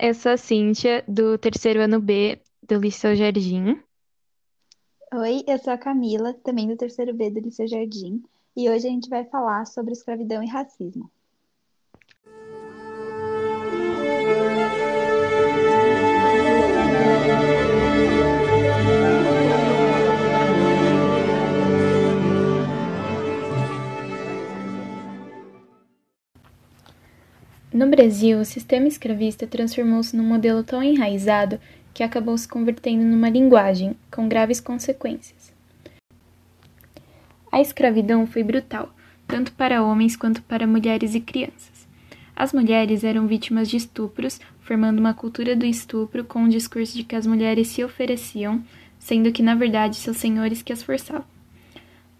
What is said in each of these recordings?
eu sou a Cíntia, do terceiro ano B do Liceu Jardim. Oi, eu sou a Camila, também do terceiro B do Liceu Jardim, e hoje a gente vai falar sobre escravidão e racismo. Brasil, o sistema escravista transformou-se num modelo tão enraizado que acabou se convertendo numa linguagem, com graves consequências. A escravidão foi brutal, tanto para homens quanto para mulheres e crianças. As mulheres eram vítimas de estupros, formando uma cultura do estupro com o discurso de que as mulheres se ofereciam, sendo que na verdade seus senhores que as forçavam.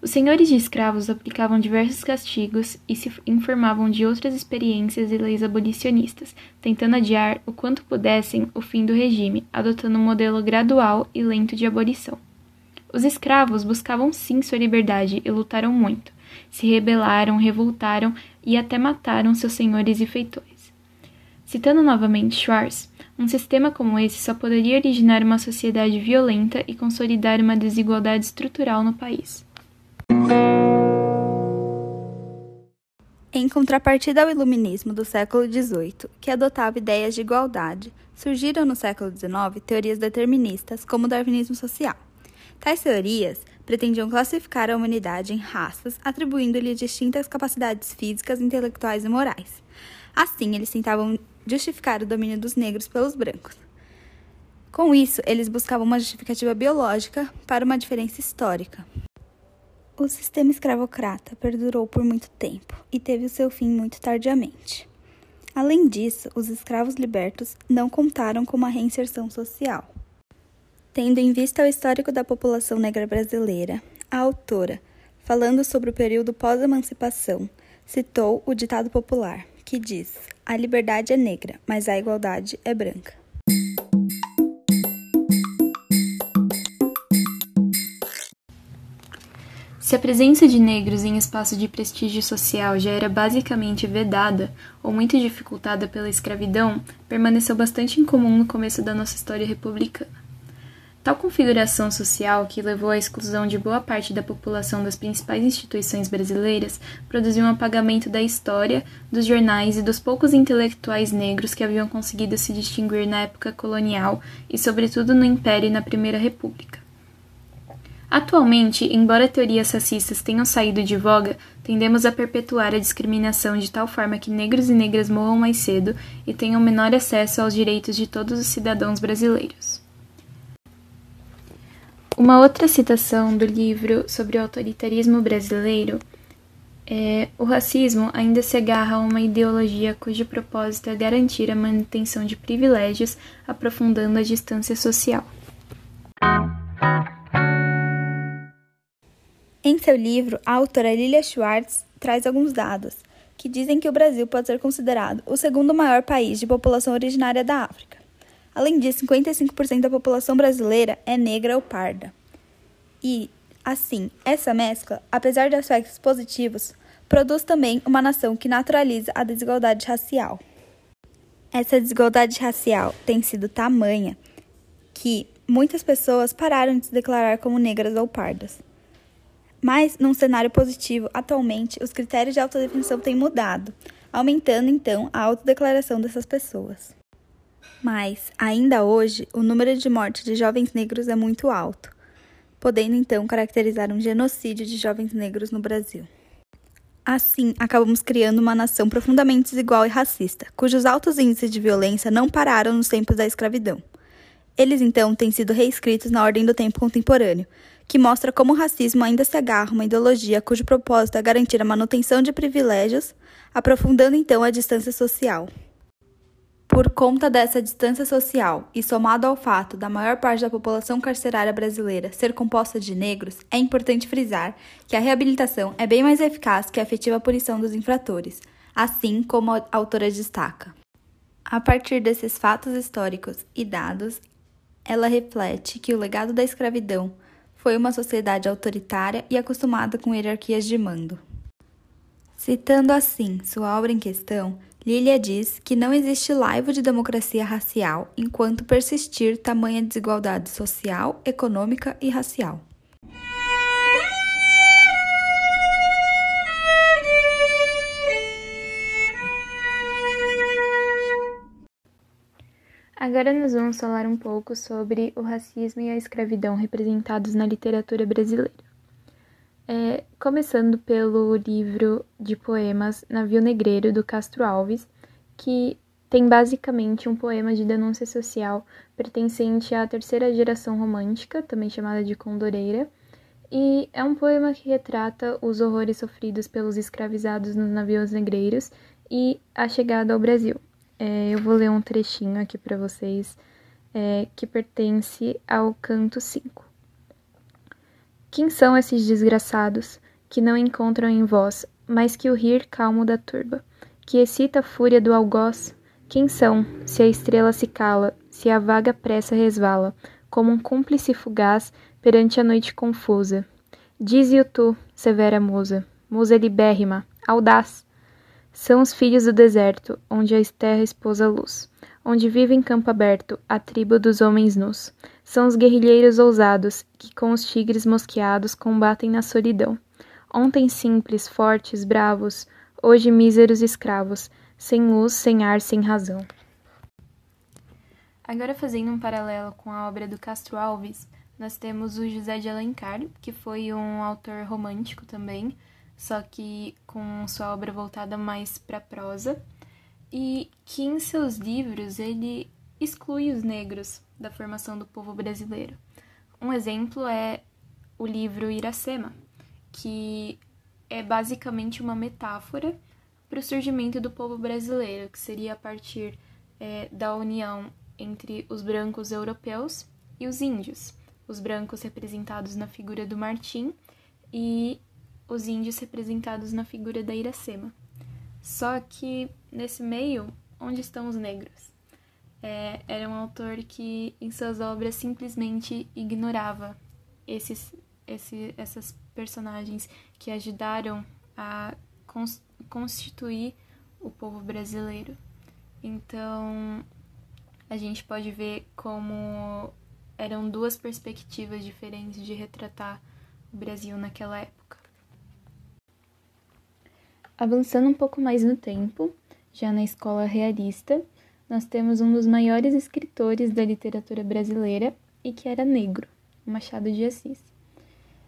Os senhores de escravos aplicavam diversos castigos e se informavam de outras experiências e leis abolicionistas, tentando adiar o quanto pudessem o fim do regime, adotando um modelo gradual e lento de abolição. Os escravos buscavam sim sua liberdade e lutaram muito. Se rebelaram, revoltaram e até mataram seus senhores e feitores. Citando novamente Schwartz, um sistema como esse só poderia originar uma sociedade violenta e consolidar uma desigualdade estrutural no país. Em contrapartida ao iluminismo do século XVIII, que adotava ideias de igualdade, surgiram no século XIX teorias deterministas, como o darwinismo social. Tais teorias pretendiam classificar a humanidade em raças, atribuindo-lhe distintas capacidades físicas, intelectuais e morais. Assim, eles tentavam justificar o domínio dos negros pelos brancos. Com isso, eles buscavam uma justificativa biológica para uma diferença histórica. O sistema escravocrata perdurou por muito tempo e teve o seu fim muito tardiamente. Além disso, os escravos libertos não contaram com uma reinserção social. Tendo em vista o histórico da população negra brasileira, a autora, falando sobre o período pós-emancipação, citou o ditado popular, que diz: A liberdade é negra, mas a igualdade é branca. Se a presença de negros em espaço de prestígio social já era basicamente vedada ou muito dificultada pela escravidão, permaneceu bastante incomum no começo da nossa história republicana. Tal configuração social, que levou à exclusão de boa parte da população das principais instituições brasileiras, produziu um apagamento da história, dos jornais e dos poucos intelectuais negros que haviam conseguido se distinguir na época colonial e, sobretudo, no Império e na Primeira República. Atualmente, embora teorias racistas tenham saído de voga, tendemos a perpetuar a discriminação de tal forma que negros e negras morram mais cedo e tenham menor acesso aos direitos de todos os cidadãos brasileiros. Uma outra citação do livro sobre o autoritarismo brasileiro é: o racismo ainda se agarra a uma ideologia cujo propósito é garantir a manutenção de privilégios, aprofundando a distância social. Em seu livro, a autora Lilia Schwartz traz alguns dados que dizem que o Brasil pode ser considerado o segundo maior país de população originária da África. Além disso, 55% da população brasileira é negra ou parda. E, assim, essa mescla, apesar de aspectos positivos, produz também uma nação que naturaliza a desigualdade racial. Essa desigualdade racial tem sido tamanha que muitas pessoas pararam de se declarar como negras ou pardas. Mas, num cenário positivo, atualmente os critérios de autodefinição têm mudado, aumentando então a autodeclaração dessas pessoas. Mas, ainda hoje, o número de mortes de jovens negros é muito alto, podendo então caracterizar um genocídio de jovens negros no Brasil. Assim, acabamos criando uma nação profundamente desigual e racista, cujos altos índices de violência não pararam nos tempos da escravidão. Eles então têm sido reescritos na ordem do tempo contemporâneo, que mostra como o racismo ainda se agarra a uma ideologia cujo propósito é garantir a manutenção de privilégios, aprofundando então a distância social. Por conta dessa distância social e somado ao fato da maior parte da população carcerária brasileira ser composta de negros, é importante frisar que a reabilitação é bem mais eficaz que a efetiva punição dos infratores, assim como a autora destaca. A partir desses fatos históricos e dados, ela reflete que o legado da escravidão foi uma sociedade autoritária e acostumada com hierarquias de mando. Citando assim sua obra em questão, Lilia diz que não existe laivo de democracia racial enquanto persistir tamanha desigualdade social, econômica e racial. Agora nós vamos falar um pouco sobre o racismo e a escravidão representados na literatura brasileira. É, começando pelo livro de poemas Navio Negreiro, do Castro Alves, que tem basicamente um poema de denúncia social pertencente à terceira geração romântica, também chamada de Condoreira, e é um poema que retrata os horrores sofridos pelos escravizados nos navios negreiros e a chegada ao Brasil. É, eu vou ler um trechinho aqui para vocês é, que pertence ao canto 5. Quem são esses desgraçados que não encontram em vós mais que o rir calmo da turba, que excita a fúria do algoz? Quem são, se a estrela se cala, se a vaga pressa resvala, como um cúmplice fugaz perante a noite confusa? Dize-o tu, severa musa, musa libérrima, audaz, são os filhos do deserto, onde a terra expôs a luz, onde vive em campo aberto a tribo dos homens nus. São os guerrilheiros ousados, que com os tigres mosqueados combatem na solidão. Ontem simples, fortes, bravos, hoje míseros escravos, sem luz, sem ar, sem razão. Agora fazendo um paralelo com a obra do Castro Alves, nós temos o José de Alencar, que foi um autor romântico também, só que com sua obra voltada mais para prosa, e que em seus livros ele exclui os negros da formação do povo brasileiro. Um exemplo é o livro Iracema, que é basicamente uma metáfora para o surgimento do povo brasileiro, que seria a partir é, da união entre os brancos europeus e os índios, os brancos representados na figura do Martim e os índios representados na figura da Iracema. Só que nesse meio, onde estão os negros? É, era um autor que em suas obras simplesmente ignorava esses, esse, essas personagens que ajudaram a cons constituir o povo brasileiro. Então, a gente pode ver como eram duas perspectivas diferentes de retratar o Brasil naquela época. Avançando um pouco mais no tempo, já na escola realista, nós temos um dos maiores escritores da literatura brasileira e que era negro, Machado de Assis.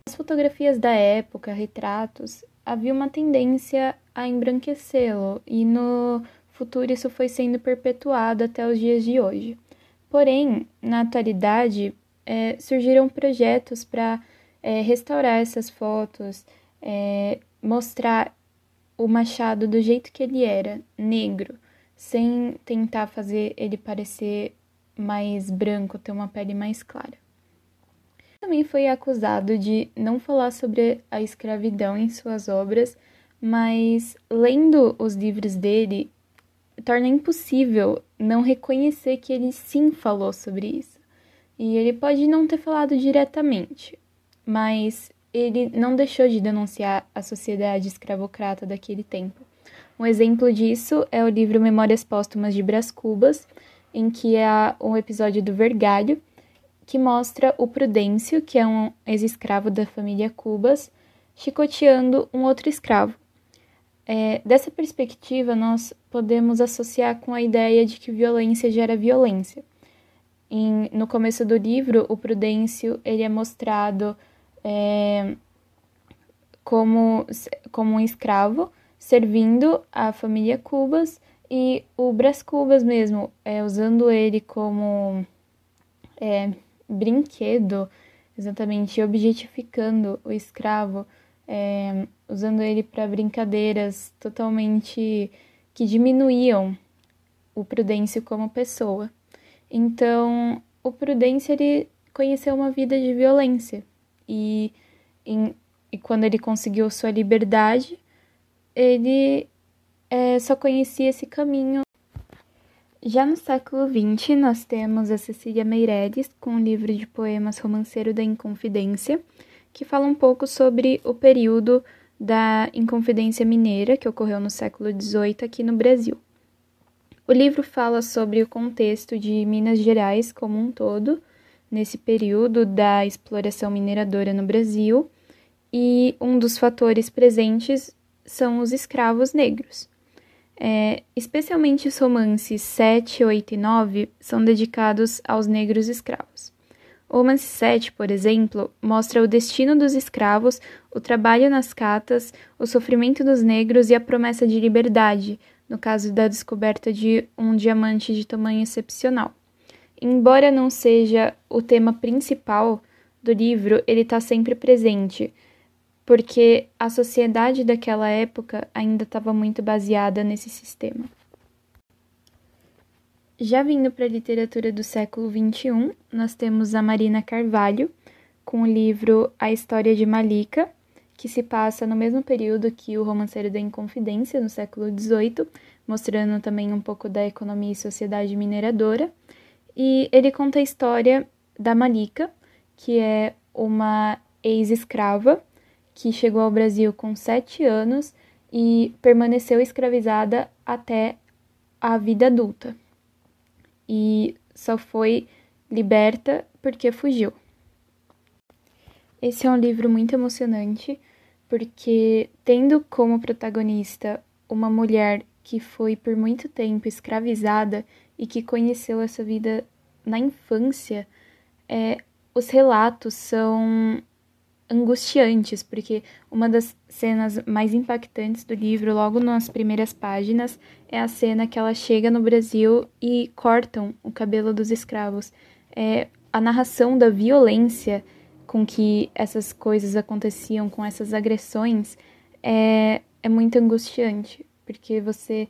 As fotografias da época, retratos, havia uma tendência a embranquecê-lo e no futuro isso foi sendo perpetuado até os dias de hoje. Porém, na atualidade, é, surgiram projetos para é, restaurar essas fotos, é, mostrar o Machado do jeito que ele era, negro, sem tentar fazer ele parecer mais branco, ter uma pele mais clara. Também foi acusado de não falar sobre a escravidão em suas obras, mas lendo os livros dele torna impossível não reconhecer que ele sim falou sobre isso. E ele pode não ter falado diretamente, mas ele não deixou de denunciar a sociedade escravocrata daquele tempo. Um exemplo disso é o livro Memórias Póstumas de Brás Cubas, em que há um episódio do Vergalho que mostra o Prudêncio, que é um ex-escravo da família Cubas, chicoteando um outro escravo. É, dessa perspectiva, nós podemos associar com a ideia de que violência gera violência. Em, no começo do livro, o Prudêncio ele é mostrado é, como, como um escravo, servindo a família Cubas e o Brás Cubas mesmo, é, usando ele como é, brinquedo, exatamente objetificando o escravo, é, usando ele para brincadeiras totalmente que diminuíam o Prudêncio como pessoa. Então, o Prudêncio ele conheceu uma vida de violência, e, em, e quando ele conseguiu sua liberdade, ele é, só conhecia esse caminho. Já no século XX, nós temos a Cecília Meireles com o livro de poemas Romanceiro da Inconfidência, que fala um pouco sobre o período da Inconfidência Mineira, que ocorreu no século XVIII aqui no Brasil. O livro fala sobre o contexto de Minas Gerais como um todo, nesse período da exploração mineradora no Brasil, e um dos fatores presentes são os escravos negros. É, especialmente os romances 7, 8 e 9 são dedicados aos negros escravos. O romance 7, por exemplo, mostra o destino dos escravos, o trabalho nas catas, o sofrimento dos negros e a promessa de liberdade, no caso da descoberta de um diamante de tamanho excepcional. Embora não seja o tema principal do livro, ele está sempre presente, porque a sociedade daquela época ainda estava muito baseada nesse sistema. Já vindo para a literatura do século XXI, nós temos a Marina Carvalho, com o livro A História de Malika, que se passa no mesmo período que o Romanceiro da Inconfidência, no século XVIII, mostrando também um pouco da economia e sociedade mineradora. E ele conta a história da Malika, que é uma ex-escrava que chegou ao Brasil com sete anos e permaneceu escravizada até a vida adulta. E só foi liberta porque fugiu. Esse é um livro muito emocionante porque tendo como protagonista uma mulher que foi por muito tempo escravizada e que conheceu essa vida na infância, é, os relatos são angustiantes, porque uma das cenas mais impactantes do livro, logo nas primeiras páginas, é a cena que ela chega no Brasil e cortam o cabelo dos escravos. É a narração da violência com que essas coisas aconteciam, com essas agressões, é, é muito angustiante, porque você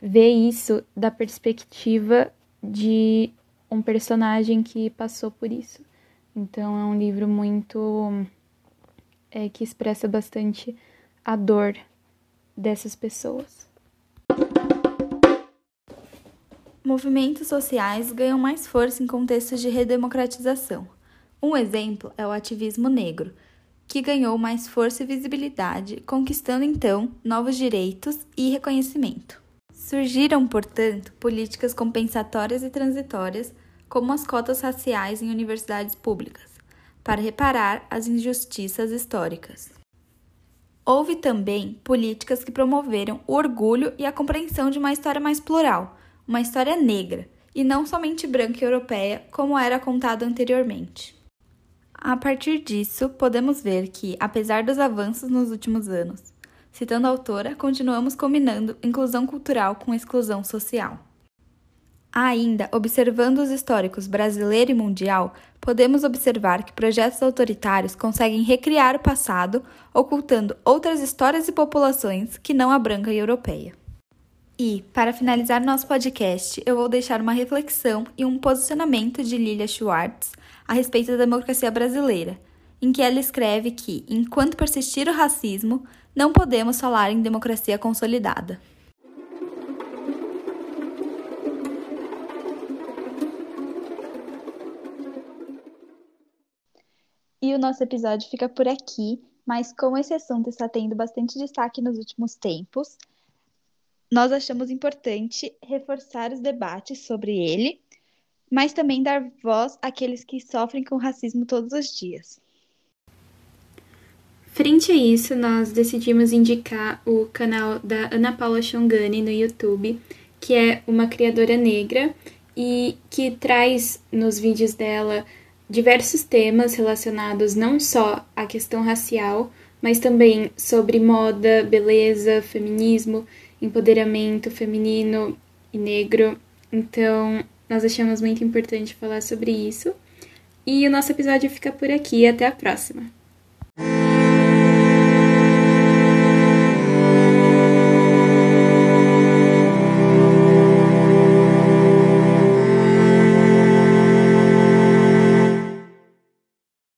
vê isso da perspectiva de um personagem que passou por isso. Então é um livro muito. É, que expressa bastante a dor dessas pessoas. Movimentos sociais ganham mais força em contextos de redemocratização. Um exemplo é o ativismo negro, que ganhou mais força e visibilidade, conquistando então novos direitos e reconhecimento. Surgiram, portanto, políticas compensatórias e transitórias, como as cotas raciais em universidades públicas, para reparar as injustiças históricas. Houve também políticas que promoveram o orgulho e a compreensão de uma história mais plural, uma história negra, e não somente branca e europeia, como era contado anteriormente. A partir disso, podemos ver que, apesar dos avanços nos últimos anos, citando a autora, continuamos combinando inclusão cultural com exclusão social. Ainda, observando os históricos brasileiro e mundial, podemos observar que projetos autoritários conseguem recriar o passado, ocultando outras histórias e populações que não a branca e europeia. E, para finalizar nosso podcast, eu vou deixar uma reflexão e um posicionamento de Lilia Schwartz a respeito da democracia brasileira, em que ela escreve que, enquanto persistir o racismo, não podemos falar em democracia consolidada. E o nosso episódio fica por aqui, mas como esse assunto está tendo bastante destaque nos últimos tempos, nós achamos importante reforçar os debates sobre ele mas também dar voz àqueles que sofrem com racismo todos os dias. Frente a isso, nós decidimos indicar o canal da Ana Paula Xongani no YouTube, que é uma criadora negra e que traz nos vídeos dela diversos temas relacionados não só à questão racial, mas também sobre moda, beleza, feminismo, empoderamento feminino e negro. Então, nós achamos muito importante falar sobre isso. E o nosso episódio fica por aqui. Até a próxima!